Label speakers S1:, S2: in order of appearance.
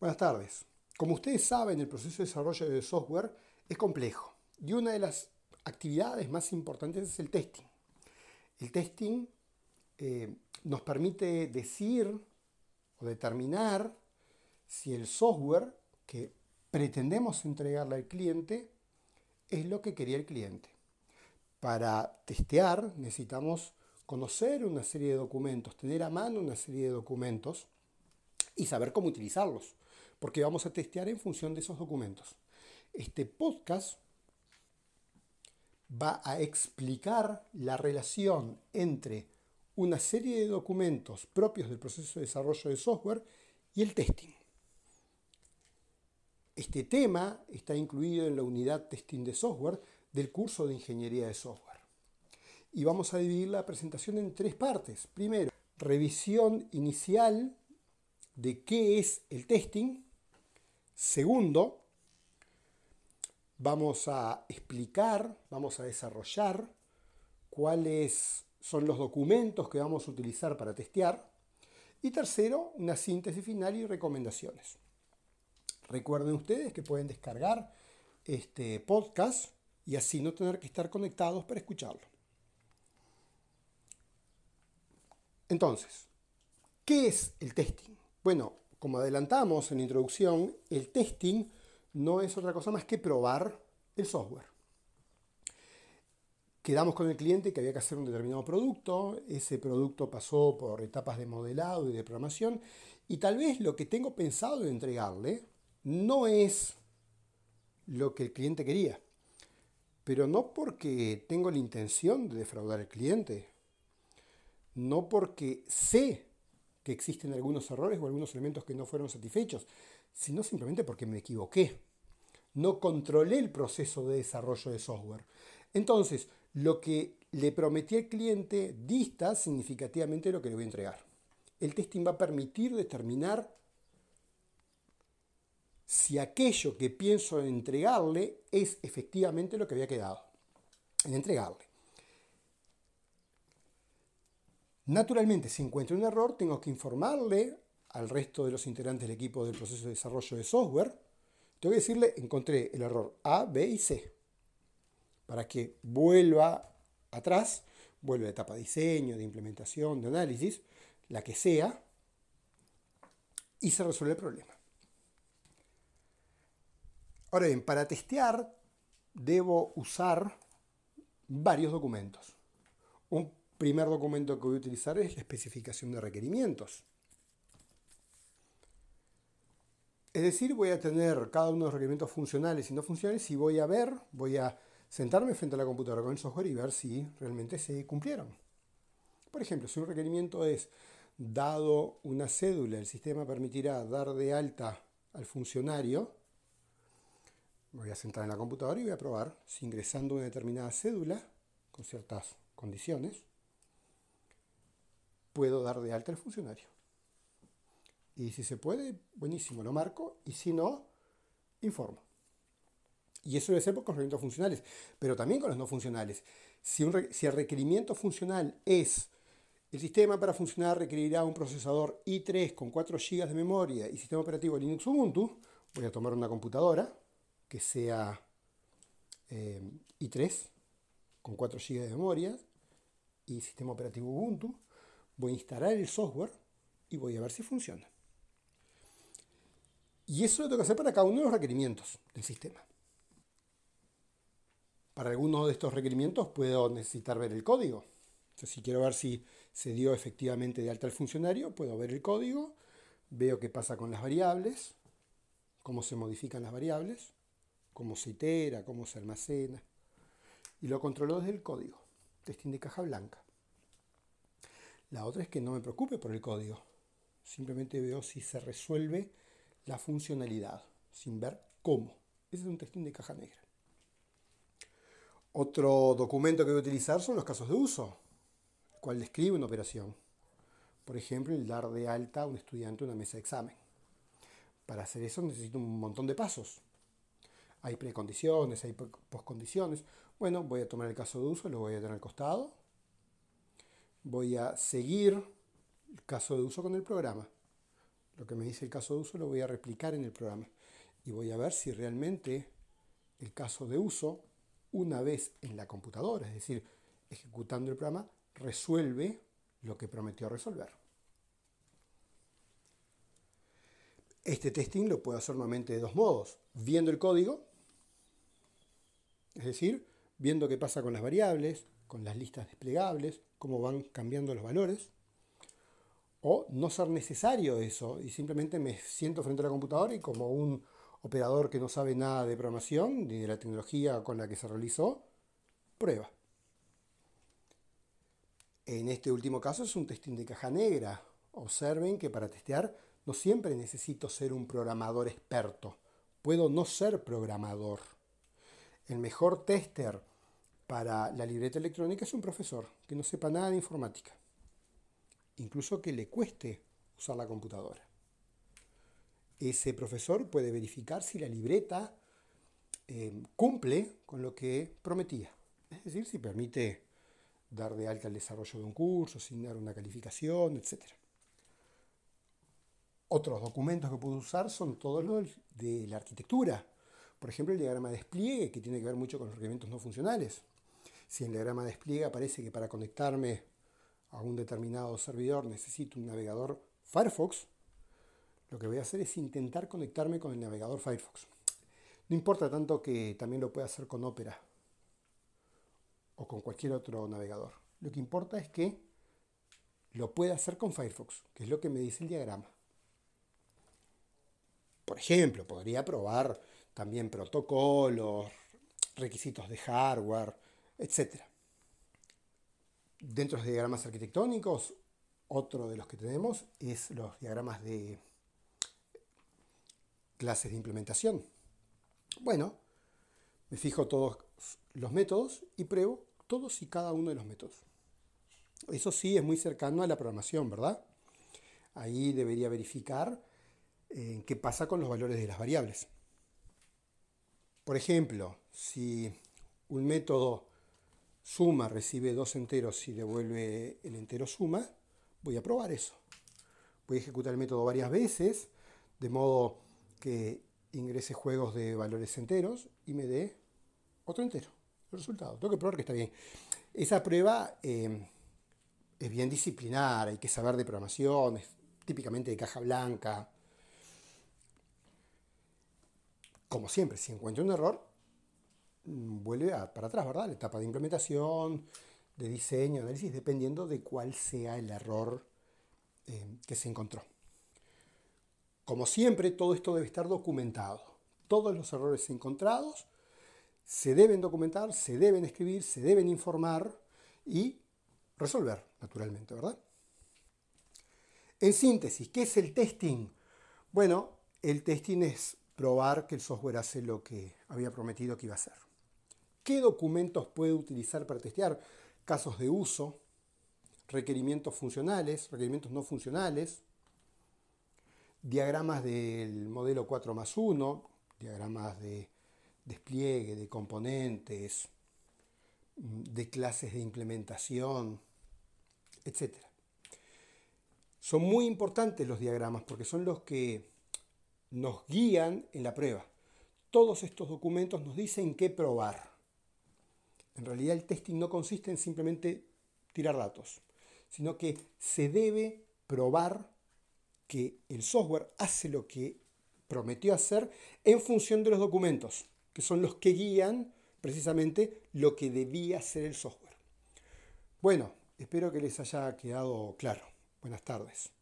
S1: Buenas tardes. Como ustedes saben, el proceso de desarrollo de software es complejo y una de las actividades más importantes es el testing. El testing eh, nos permite decir o determinar si el software que pretendemos entregarle al cliente es lo que quería el cliente. Para testear necesitamos conocer una serie de documentos, tener a mano una serie de documentos y saber cómo utilizarlos porque vamos a testear en función de esos documentos. Este podcast va a explicar la relación entre una serie de documentos propios del proceso de desarrollo de software y el testing. Este tema está incluido en la unidad testing de software del curso de ingeniería de software. Y vamos a dividir la presentación en tres partes. Primero, revisión inicial de qué es el testing. Segundo, vamos a explicar, vamos a desarrollar cuáles son los documentos que vamos a utilizar para testear. Y tercero, una síntesis final y recomendaciones. Recuerden ustedes que pueden descargar este podcast y así no tener que estar conectados para escucharlo. Entonces, ¿qué es el testing? Bueno, como adelantamos en la introducción, el testing no es otra cosa más que probar el software. Quedamos con el cliente que había que hacer un determinado producto, ese producto pasó por etapas de modelado y de programación, y tal vez lo que tengo pensado de entregarle no es lo que el cliente quería, pero no porque tengo la intención de defraudar al cliente, no porque sé que existen algunos errores o algunos elementos que no fueron satisfechos, sino simplemente porque me equivoqué. No controlé el proceso de desarrollo de software. Entonces, lo que le prometí al cliente dista significativamente lo que le voy a entregar. El testing va a permitir determinar si aquello que pienso entregarle es efectivamente lo que había quedado en entregarle. Naturalmente, si encuentro un error, tengo que informarle al resto de los integrantes del equipo del proceso de desarrollo de software. Tengo que decirle, encontré el error A, B y C. Para que vuelva atrás, vuelva a la etapa de diseño, de implementación, de análisis, la que sea, y se resuelve el problema. Ahora bien, para testear debo usar varios documentos. Un primer documento que voy a utilizar es la especificación de requerimientos. Es decir, voy a tener cada uno de los requerimientos funcionales y no funcionales y voy a ver, voy a sentarme frente a la computadora con el software y ver si realmente se cumplieron. Por ejemplo, si un requerimiento es dado una cédula, el sistema permitirá dar de alta al funcionario, voy a sentar en la computadora y voy a probar si ingresando una determinada cédula, con ciertas condiciones, puedo dar de alta al funcionario. Y si se puede, buenísimo, lo marco. Y si no, informo. Y eso debe ser con requerimientos funcionales, pero también con los no funcionales. Si, si el requerimiento funcional es el sistema para funcionar requerirá un procesador i3 con 4 GB de memoria y sistema operativo Linux Ubuntu, voy a tomar una computadora que sea eh, i3 con 4 GB de memoria y sistema operativo Ubuntu voy a instalar el software y voy a ver si funciona. Y eso lo tengo que hacer para cada uno de los requerimientos del sistema. Para algunos de estos requerimientos puedo necesitar ver el código. si quiero ver si se dio efectivamente de alta el funcionario, puedo ver el código, veo qué pasa con las variables, cómo se modifican las variables, cómo se itera, cómo se almacena. Y lo controlo desde el código. Testing de caja blanca. La otra es que no me preocupe por el código. Simplemente veo si se resuelve la funcionalidad, sin ver cómo. Ese es un testing de caja negra. Otro documento que voy a utilizar son los casos de uso, el cual describe una operación. Por ejemplo, el dar de alta a un estudiante una mesa de examen. Para hacer eso necesito un montón de pasos. Hay precondiciones, hay postcondiciones. Bueno, voy a tomar el caso de uso, lo voy a tener al costado voy a seguir el caso de uso con el programa. lo que me dice el caso de uso lo voy a replicar en el programa y voy a ver si realmente el caso de uso, una vez en la computadora, es decir, ejecutando el programa, resuelve lo que prometió resolver. Este testing lo puedo hacer normalmente de dos modos. Viendo el código, es decir, viendo qué pasa con las variables, con las listas desplegables, cómo van cambiando los valores. O no ser necesario eso y simplemente me siento frente a la computadora y como un operador que no sabe nada de programación ni de la tecnología con la que se realizó, prueba. En este último caso es un testing de caja negra. Observen que para testear no siempre necesito ser un programador experto. Puedo no ser programador. El mejor tester para la libreta electrónica es un profesor que no sepa nada de informática. Incluso que le cueste usar la computadora. Ese profesor puede verificar si la libreta eh, cumple con lo que prometía. Es decir, si permite dar de alta el desarrollo de un curso, asignar una calificación, etc. Otros documentos que puedo usar son todos los de la arquitectura. Por ejemplo, el diagrama de despliegue, que tiene que ver mucho con los requerimientos no funcionales. Si el diagrama de despliegue aparece que para conectarme a un determinado servidor necesito un navegador Firefox, lo que voy a hacer es intentar conectarme con el navegador Firefox. No importa tanto que también lo pueda hacer con Opera o con cualquier otro navegador. Lo que importa es que lo pueda hacer con Firefox, que es lo que me dice el diagrama. Por ejemplo, podría probar también protocolos, requisitos de hardware, etc. Dentro de los diagramas arquitectónicos, otro de los que tenemos es los diagramas de clases de implementación. Bueno, me fijo todos los métodos y pruebo todos y cada uno de los métodos. Eso sí es muy cercano a la programación, ¿verdad? Ahí debería verificar eh, qué pasa con los valores de las variables. Por ejemplo, si un método suma recibe dos enteros y devuelve el entero suma, voy a probar eso. Voy a ejecutar el método varias veces, de modo que ingrese juegos de valores enteros y me dé otro entero el resultado. Tengo que probar que está bien. Esa prueba eh, es bien disciplinar, hay que saber de programación, es típicamente de caja blanca. Como siempre, si encuentro un error, vuelve para atrás, ¿verdad? La etapa de implementación, de diseño, análisis, dependiendo de cuál sea el error eh, que se encontró. Como siempre, todo esto debe estar documentado. Todos los errores encontrados se deben documentar, se deben escribir, se deben informar y resolver, naturalmente, ¿verdad? En síntesis, ¿qué es el testing? Bueno, el testing es probar que el software hace lo que había prometido que iba a hacer. ¿Qué documentos puede utilizar para testear? Casos de uso, requerimientos funcionales, requerimientos no funcionales, diagramas del modelo 4 más 1, diagramas de despliegue de componentes, de clases de implementación, etc. Son muy importantes los diagramas porque son los que nos guían en la prueba. Todos estos documentos nos dicen qué probar. En realidad el testing no consiste en simplemente tirar datos, sino que se debe probar que el software hace lo que prometió hacer en función de los documentos que son los que guían precisamente lo que debía ser el software. Bueno, espero que les haya quedado claro. Buenas tardes.